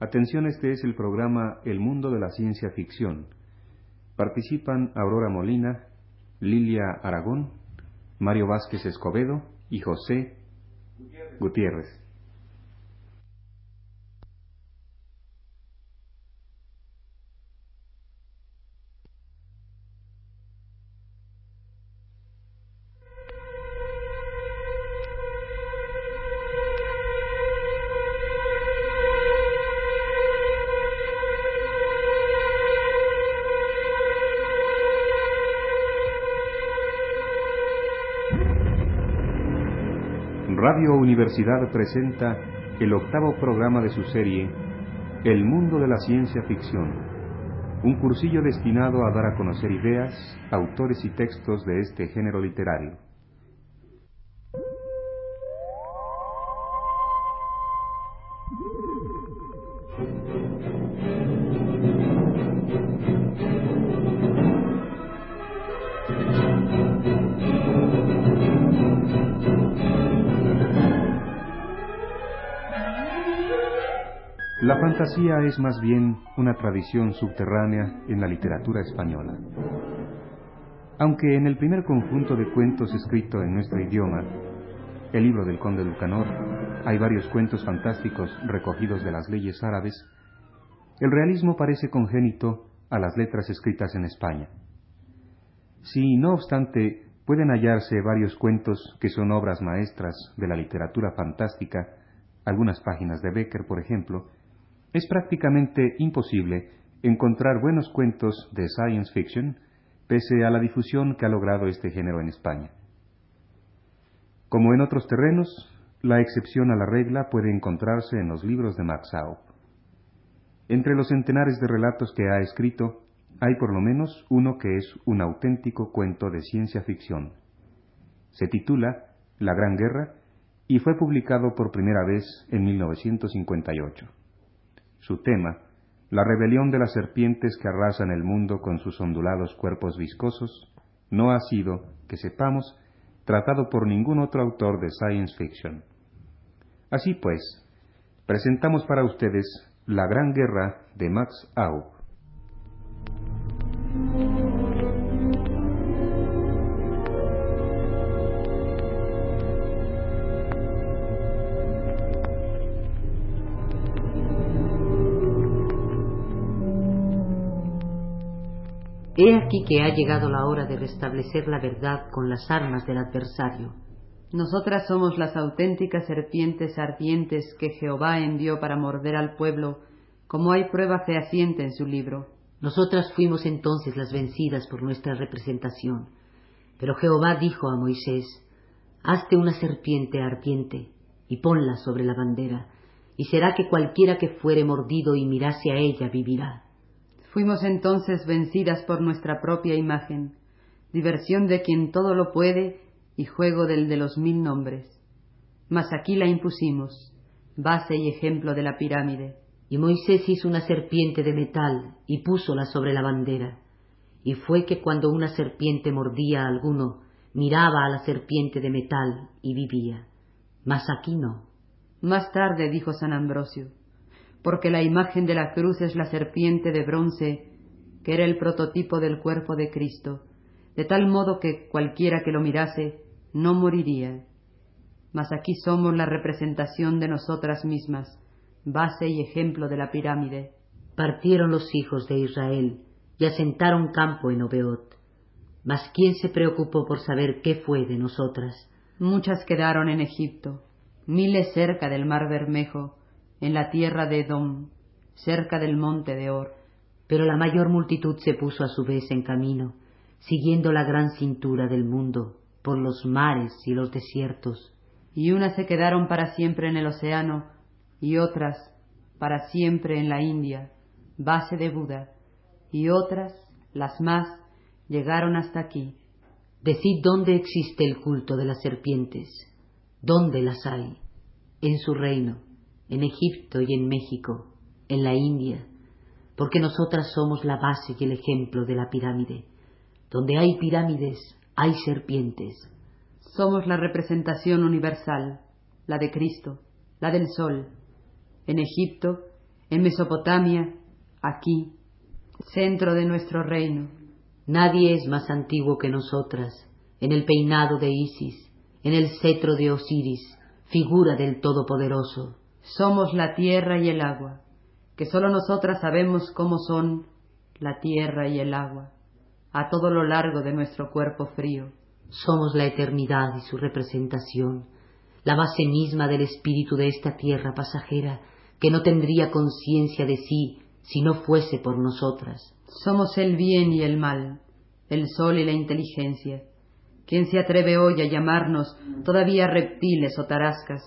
Atención, este es el programa El Mundo de la Ciencia Ficción. Participan Aurora Molina, Lilia Aragón, Mario Vázquez Escobedo y José Gutiérrez. Radio Universidad presenta el octavo programa de su serie El mundo de la ciencia ficción, un cursillo destinado a dar a conocer ideas, autores y textos de este género literario. La fantasía es más bien una tradición subterránea en la literatura española. Aunque en el primer conjunto de cuentos escrito en nuestro idioma, el libro del conde Lucanor, hay varios cuentos fantásticos recogidos de las leyes árabes, el realismo parece congénito a las letras escritas en España. Si, no obstante, pueden hallarse varios cuentos que son obras maestras de la literatura fantástica, algunas páginas de Becker, por ejemplo, es prácticamente imposible encontrar buenos cuentos de science fiction pese a la difusión que ha logrado este género en España. Como en otros terrenos, la excepción a la regla puede encontrarse en los libros de Max Aub. Entre los centenares de relatos que ha escrito, hay por lo menos uno que es un auténtico cuento de ciencia ficción. Se titula La Gran Guerra y fue publicado por primera vez en 1958. Su tema, la rebelión de las serpientes que arrasan el mundo con sus ondulados cuerpos viscosos, no ha sido, que sepamos, tratado por ningún otro autor de science fiction. Así pues, presentamos para ustedes La Gran Guerra de Max Aub. He aquí que ha llegado la hora de restablecer la verdad con las armas del adversario. Nosotras somos las auténticas serpientes ardientes que Jehová envió para morder al pueblo, como hay prueba fehaciente en su libro. Nosotras fuimos entonces las vencidas por nuestra representación. Pero Jehová dijo a Moisés, Hazte una serpiente ardiente y ponla sobre la bandera, y será que cualquiera que fuere mordido y mirase a ella vivirá. Fuimos entonces vencidas por nuestra propia imagen, diversión de quien todo lo puede y juego del de los mil nombres. Mas aquí la impusimos, base y ejemplo de la pirámide. Y Moisés hizo una serpiente de metal y púsola sobre la bandera. Y fue que cuando una serpiente mordía a alguno, miraba a la serpiente de metal y vivía. Mas aquí no. Más tarde dijo San Ambrosio, porque la imagen de la cruz es la serpiente de bronce, que era el prototipo del cuerpo de Cristo, de tal modo que cualquiera que lo mirase no moriría. Mas aquí somos la representación de nosotras mismas, base y ejemplo de la pirámide. Partieron los hijos de Israel y asentaron campo en Obeot. Mas ¿quién se preocupó por saber qué fue de nosotras? Muchas quedaron en Egipto, miles cerca del mar Bermejo, en la tierra de Edom, cerca del monte de Or. Pero la mayor multitud se puso a su vez en camino, siguiendo la gran cintura del mundo, por los mares y los desiertos. Y unas se quedaron para siempre en el océano, y otras para siempre en la India, base de Buda, y otras, las más, llegaron hasta aquí. Decid dónde existe el culto de las serpientes, dónde las hay, en su reino en Egipto y en México, en la India, porque nosotras somos la base y el ejemplo de la pirámide. Donde hay pirámides, hay serpientes. Somos la representación universal, la de Cristo, la del Sol. En Egipto, en Mesopotamia, aquí, centro de nuestro reino. Nadie es más antiguo que nosotras, en el peinado de Isis, en el cetro de Osiris, figura del Todopoderoso. Somos la tierra y el agua, que sólo nosotras sabemos cómo son la tierra y el agua, a todo lo largo de nuestro cuerpo frío. Somos la eternidad y su representación, la base misma del espíritu de esta tierra pasajera, que no tendría conciencia de sí si no fuese por nosotras. Somos el bien y el mal, el sol y la inteligencia. ¿Quién se atreve hoy a llamarnos todavía reptiles o tarascas?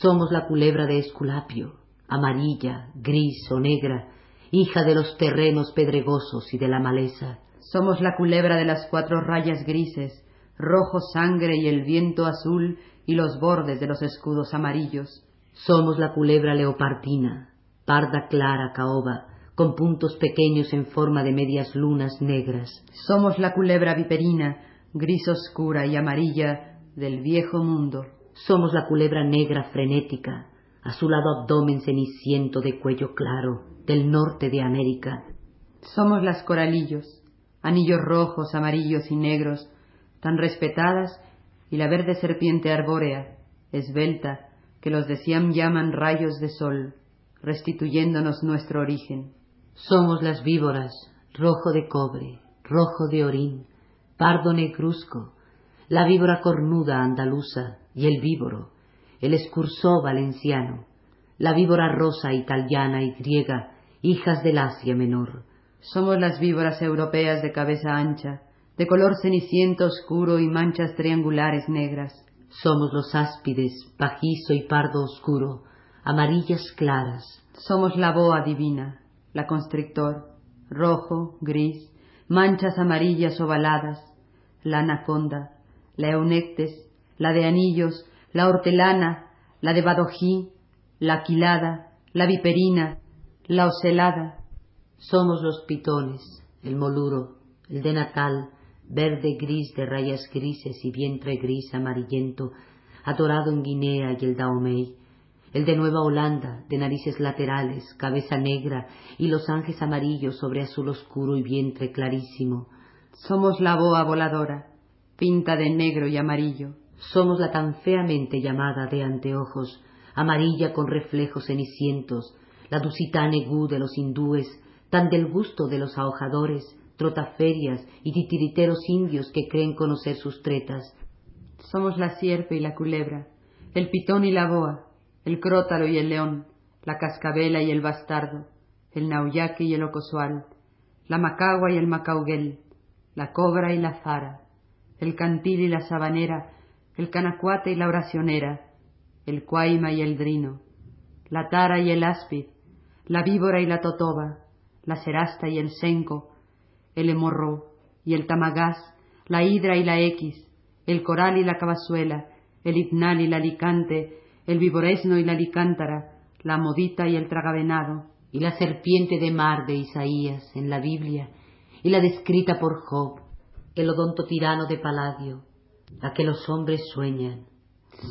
Somos la culebra de Esculapio, amarilla, gris o negra, hija de los terrenos pedregosos y de la maleza. Somos la culebra de las cuatro rayas grises, rojo sangre y el viento azul y los bordes de los escudos amarillos. Somos la culebra leopartina, parda clara caoba, con puntos pequeños en forma de medias lunas negras. Somos la culebra viperina, gris oscura y amarilla del viejo mundo. Somos la culebra negra frenética, azulado abdomen ceniciento de cuello claro, del norte de América. Somos las coralillos, anillos rojos, amarillos y negros, tan respetadas, y la verde serpiente arbórea, esbelta, que los de Siam llaman rayos de sol, restituyéndonos nuestro origen. Somos las víboras, rojo de cobre, rojo de orín, pardo negruzco, la víbora cornuda andaluza y el víboro, el escursó valenciano, la víbora rosa italiana y griega, hijas del Asia Menor. Somos las víboras europeas de cabeza ancha, de color ceniciento oscuro y manchas triangulares negras. Somos los áspides, pajizo y pardo oscuro, amarillas claras. Somos la boa divina, la constrictor, rojo, gris, manchas amarillas ovaladas, la anaconda, la eunectes, la de anillos, la hortelana, la de badojí, la aquilada, la viperina, la ocelada. Somos los pitones, el moluro, el de natal, verde gris de rayas grises y vientre gris amarillento, atorado en Guinea y el Daomey, el de Nueva Holanda, de narices laterales, cabeza negra y los ángeles amarillos sobre azul oscuro y vientre clarísimo. Somos la boa voladora, pinta de negro y amarillo. Somos la tan feamente llamada de anteojos, amarilla con reflejos cenicientos, la dusitane gu de los hindúes, tan del gusto de los ahojadores, trotaferias y titiriteros indios que creen conocer sus tretas. Somos la sierpe y la culebra, el pitón y la boa, el crótalo y el león, la cascabela y el bastardo, el nauyaque y el ocosual, la macagua y el macauguel, la cobra y la zara, el cantil y la sabanera, el canacuate y la oracionera, el cuaima y el drino, la tara y el áspid, la víbora y la totoba, la serasta y el senco, el hemorro y el tamagás, la hidra y la equis, el coral y la cabazuela, el hipnal y la alicante, el viboresno y la licántara, la modita y el tragavenado, y la serpiente de mar de Isaías en la Biblia, y la descrita por Job, el odonto tirano de Paladio, la que los hombres sueñan.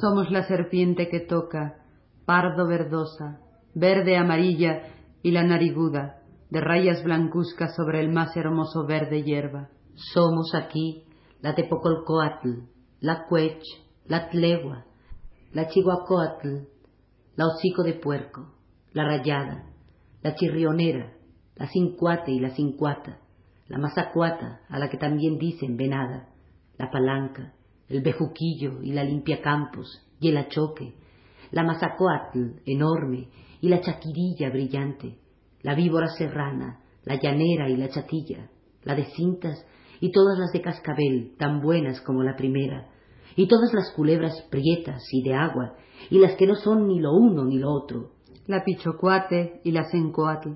Somos la serpiente que toca, pardo verdosa, verde amarilla y la nariguda, de rayas blancuzcas sobre el más hermoso verde hierba. Somos aquí la tepocolcoatl, la cuech, la tlegua, la chihuacoatl, la hocico de puerco, la rayada, la chirrionera, la cincuate y la cincuata, la mazacuata, a la que también dicen venada, la palanca, el bejuquillo y la limpiacampos y el achoque, la mazacoatl enorme y la chaquirilla brillante, la víbora serrana, la llanera y la chatilla, la de cintas y todas las de cascabel tan buenas como la primera, y todas las culebras prietas y de agua, y las que no son ni lo uno ni lo otro. La pichocuate y la sencoatl,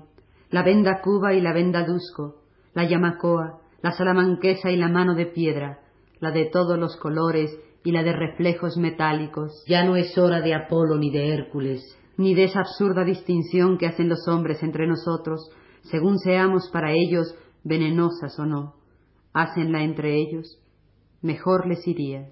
la venda cuba y la venda dusco, la yamacoa, la salamanquesa y la mano de piedra, la de todos los colores y la de reflejos metálicos. Ya no es hora de Apolo ni de Hércules, ni de esa absurda distinción que hacen los hombres entre nosotros, según seamos para ellos venenosas o no. Hacenla entre ellos, mejor les iría.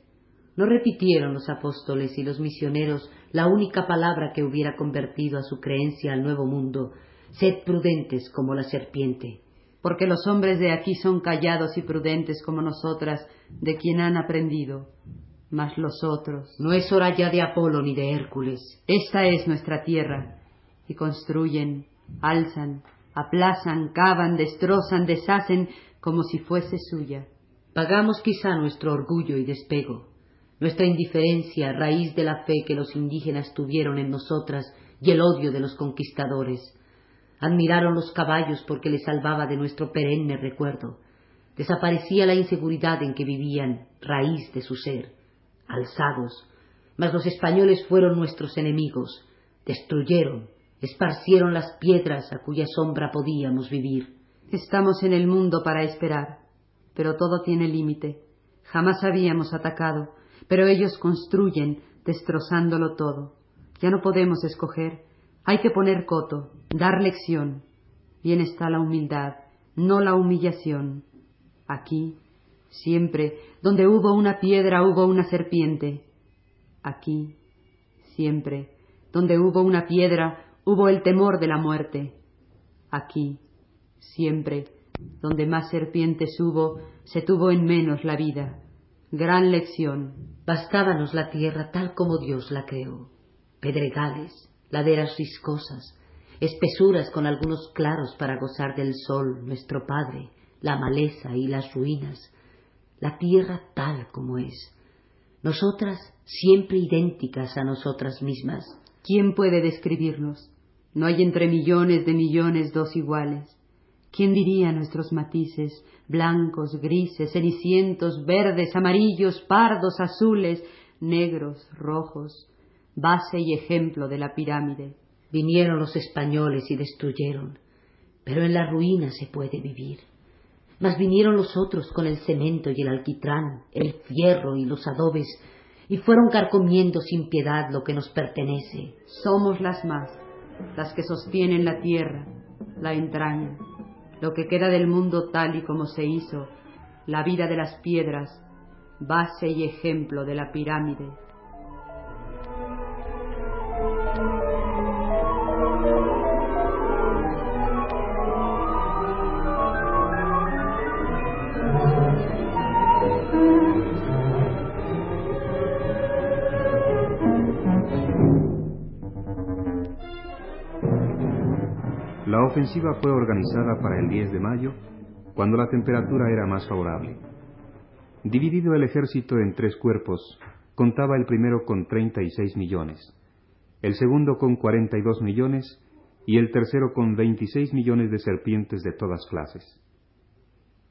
No repitieron los apóstoles y los misioneros la única palabra que hubiera convertido a su creencia al nuevo mundo, Sed prudentes como la serpiente. Porque los hombres de aquí son callados y prudentes como nosotras, de quien han aprendido. Mas los otros. No es hora ya de Apolo ni de Hércules. Esta es nuestra tierra. Y construyen, alzan, aplazan, cavan, destrozan, deshacen, como si fuese suya. Pagamos quizá nuestro orgullo y despego, nuestra indiferencia raíz de la fe que los indígenas tuvieron en nosotras y el odio de los conquistadores. Admiraron los caballos porque les salvaba de nuestro perenne recuerdo. Desaparecía la inseguridad en que vivían, raíz de su ser, alzados. Mas los españoles fueron nuestros enemigos, destruyeron, esparcieron las piedras a cuya sombra podíamos vivir. Estamos en el mundo para esperar pero todo tiene límite. Jamás habíamos atacado, pero ellos construyen, destrozándolo todo. Ya no podemos escoger. Hay que poner coto, dar lección. Bien está la humildad, no la humillación. Aquí, siempre, donde hubo una piedra hubo una serpiente. Aquí, siempre, donde hubo una piedra hubo el temor de la muerte. Aquí, siempre, donde más serpientes hubo, se tuvo en menos la vida. Gran lección. Bastábanos la tierra tal como Dios la creó. Pedregales, laderas riscosas, espesuras con algunos claros para gozar del sol, nuestro Padre, la maleza y las ruinas. La tierra tal como es. Nosotras siempre idénticas a nosotras mismas. ¿Quién puede describirnos? No hay entre millones de millones dos iguales. ¿Quién diría nuestros matices, blancos, grises, cenicientos, verdes, amarillos, pardos, azules, negros, rojos, base y ejemplo de la pirámide? Vinieron los españoles y destruyeron, pero en la ruina se puede vivir. Mas vinieron los otros con el cemento y el alquitrán, el fierro y los adobes, y fueron carcomiendo sin piedad lo que nos pertenece. Somos las más, las que sostienen la tierra, la entraña, lo que queda del mundo tal y como se hizo, la vida de las piedras, base y ejemplo de la pirámide. La ofensiva fue organizada para el 10 de mayo, cuando la temperatura era más favorable. Dividido el ejército en tres cuerpos, contaba el primero con 36 millones, el segundo con 42 millones y el tercero con 26 millones de serpientes de todas clases.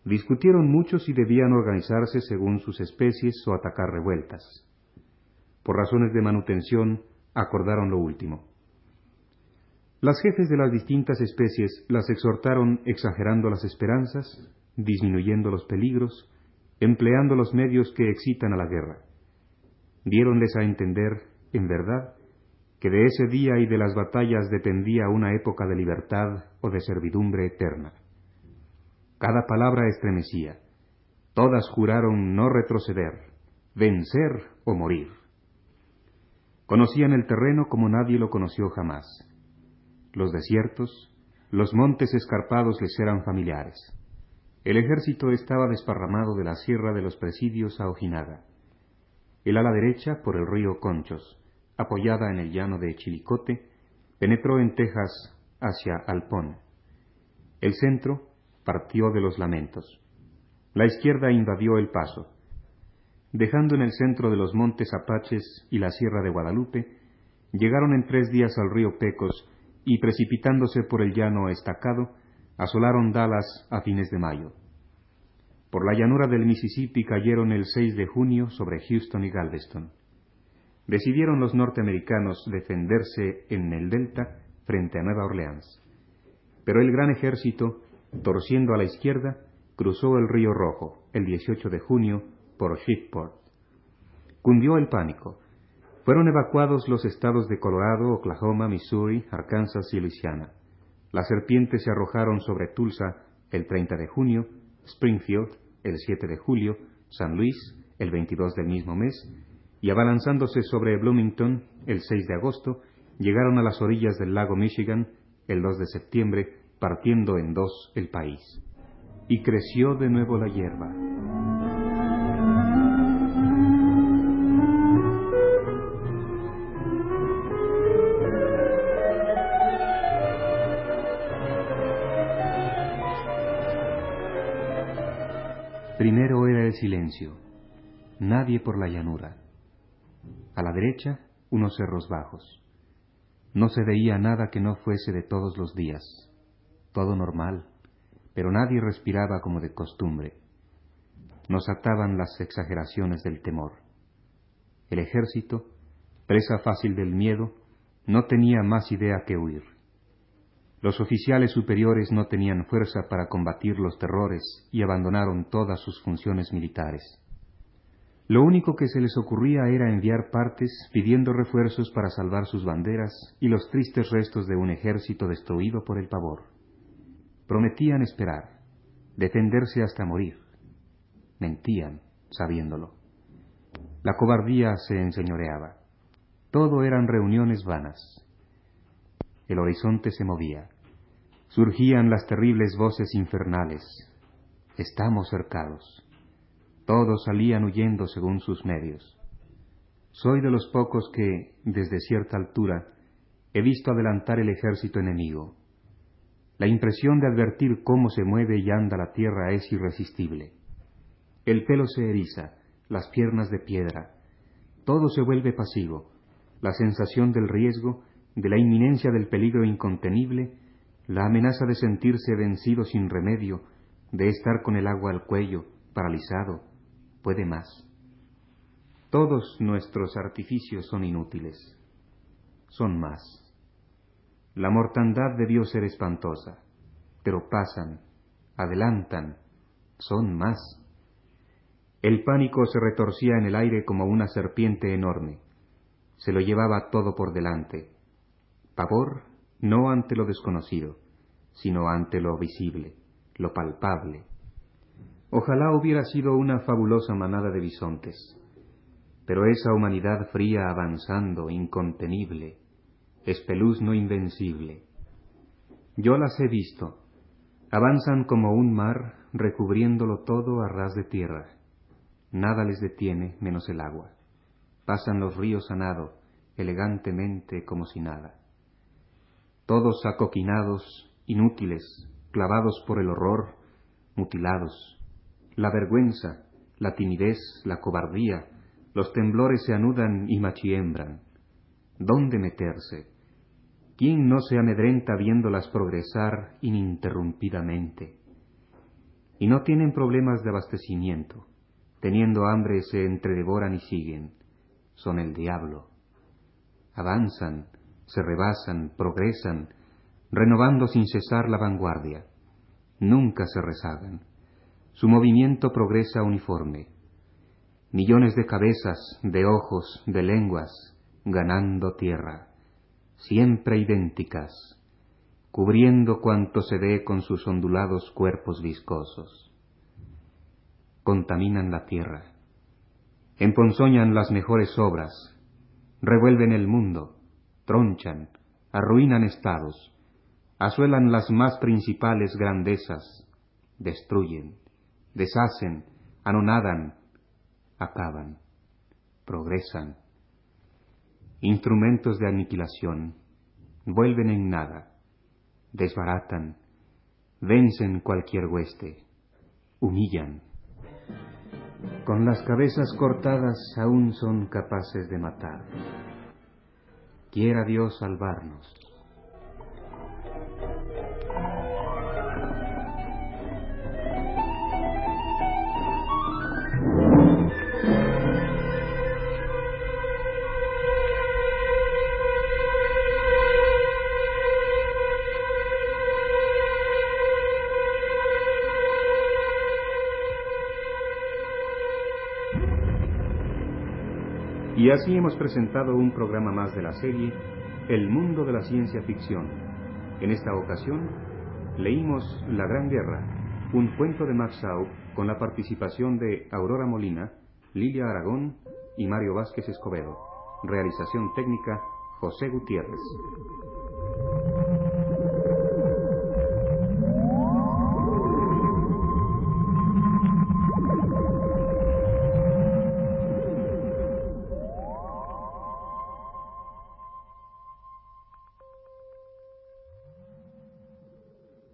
Discutieron mucho si debían organizarse según sus especies o atacar revueltas. Por razones de manutención, acordaron lo último. Las jefes de las distintas especies las exhortaron exagerando las esperanzas, disminuyendo los peligros, empleando los medios que excitan a la guerra. Diéronles a entender, en verdad, que de ese día y de las batallas dependía una época de libertad o de servidumbre eterna. Cada palabra estremecía. Todas juraron no retroceder, vencer o morir. Conocían el terreno como nadie lo conoció jamás los desiertos, los montes escarpados les eran familiares. El ejército estaba desparramado de la sierra de los presidios a Ojinaga. El ala derecha, por el río Conchos, apoyada en el llano de Chilicote, penetró en Texas hacia Alpón. El centro partió de los lamentos. La izquierda invadió el paso. Dejando en el centro de los montes Apaches y la sierra de Guadalupe, llegaron en tres días al río Pecos y precipitándose por el llano estacado, asolaron Dallas a fines de mayo. Por la llanura del Mississippi cayeron el 6 de junio sobre Houston y Galveston. Decidieron los norteamericanos defenderse en el delta frente a Nueva Orleans. Pero el gran ejército, torciendo a la izquierda, cruzó el río Rojo el 18 de junio por Shreveport. Cundió el pánico fueron evacuados los estados de Colorado, Oklahoma, Missouri, Arkansas y Louisiana. Las serpientes se arrojaron sobre Tulsa el 30 de junio, Springfield el 7 de julio, San Luis el 22 del mismo mes, y abalanzándose sobre Bloomington el 6 de agosto, llegaron a las orillas del lago Michigan el 2 de septiembre, partiendo en dos el país. Y creció de nuevo la hierba. Primero era el silencio, nadie por la llanura. A la derecha, unos cerros bajos. No se veía nada que no fuese de todos los días, todo normal, pero nadie respiraba como de costumbre. Nos ataban las exageraciones del temor. El ejército, presa fácil del miedo, no tenía más idea que huir. Los oficiales superiores no tenían fuerza para combatir los terrores y abandonaron todas sus funciones militares. Lo único que se les ocurría era enviar partes pidiendo refuerzos para salvar sus banderas y los tristes restos de un ejército destruido por el pavor. Prometían esperar, defenderse hasta morir. Mentían, sabiéndolo. La cobardía se enseñoreaba. Todo eran reuniones vanas. El horizonte se movía. Surgían las terribles voces infernales. Estamos cercados. Todos salían huyendo según sus medios. Soy de los pocos que, desde cierta altura, he visto adelantar el ejército enemigo. La impresión de advertir cómo se mueve y anda la tierra es irresistible. El pelo se eriza, las piernas de piedra, todo se vuelve pasivo, la sensación del riesgo, de la inminencia del peligro incontenible, la amenaza de sentirse vencido sin remedio, de estar con el agua al cuello, paralizado, puede más. Todos nuestros artificios son inútiles, son más. La mortandad debió ser espantosa, pero pasan, adelantan, son más. El pánico se retorcía en el aire como una serpiente enorme, se lo llevaba todo por delante. Pavor no ante lo desconocido, sino ante lo visible, lo palpable, Ojalá hubiera sido una fabulosa manada de bisontes. Pero esa humanidad fría avanzando, incontenible, espeluzno invencible. Yo las he visto. Avanzan como un mar, recubriéndolo todo a ras de tierra. Nada les detiene menos el agua. Pasan los ríos a nado, elegantemente como si nada. Todos acoquinados, inútiles, clavados por el horror, mutilados, la vergüenza, la timidez, la cobardía, los temblores se anudan y machiembran. ¿Dónde meterse? ¿Quién no se amedrenta viéndolas progresar ininterrumpidamente? Y no tienen problemas de abastecimiento. Teniendo hambre se entredevoran y siguen. Son el diablo. Avanzan, se rebasan, progresan, renovando sin cesar la vanguardia. Nunca se rezagan su movimiento progresa uniforme. Millones de cabezas, de ojos, de lenguas, ganando tierra, siempre idénticas, cubriendo cuanto se ve con sus ondulados cuerpos viscosos. Contaminan la tierra, emponzoñan las mejores obras, revuelven el mundo, tronchan, arruinan estados, asuelan las más principales grandezas, destruyen deshacen, anonadan, acaban, progresan. Instrumentos de aniquilación, vuelven en nada, desbaratan, vencen cualquier hueste, humillan. Con las cabezas cortadas aún son capaces de matar. Quiera Dios salvarnos. Y así hemos presentado un programa más de la serie El mundo de la ciencia ficción. En esta ocasión leímos La Gran Guerra, un cuento de Max Sau con la participación de Aurora Molina, Lilia Aragón y Mario Vázquez Escobedo. Realización técnica José Gutiérrez.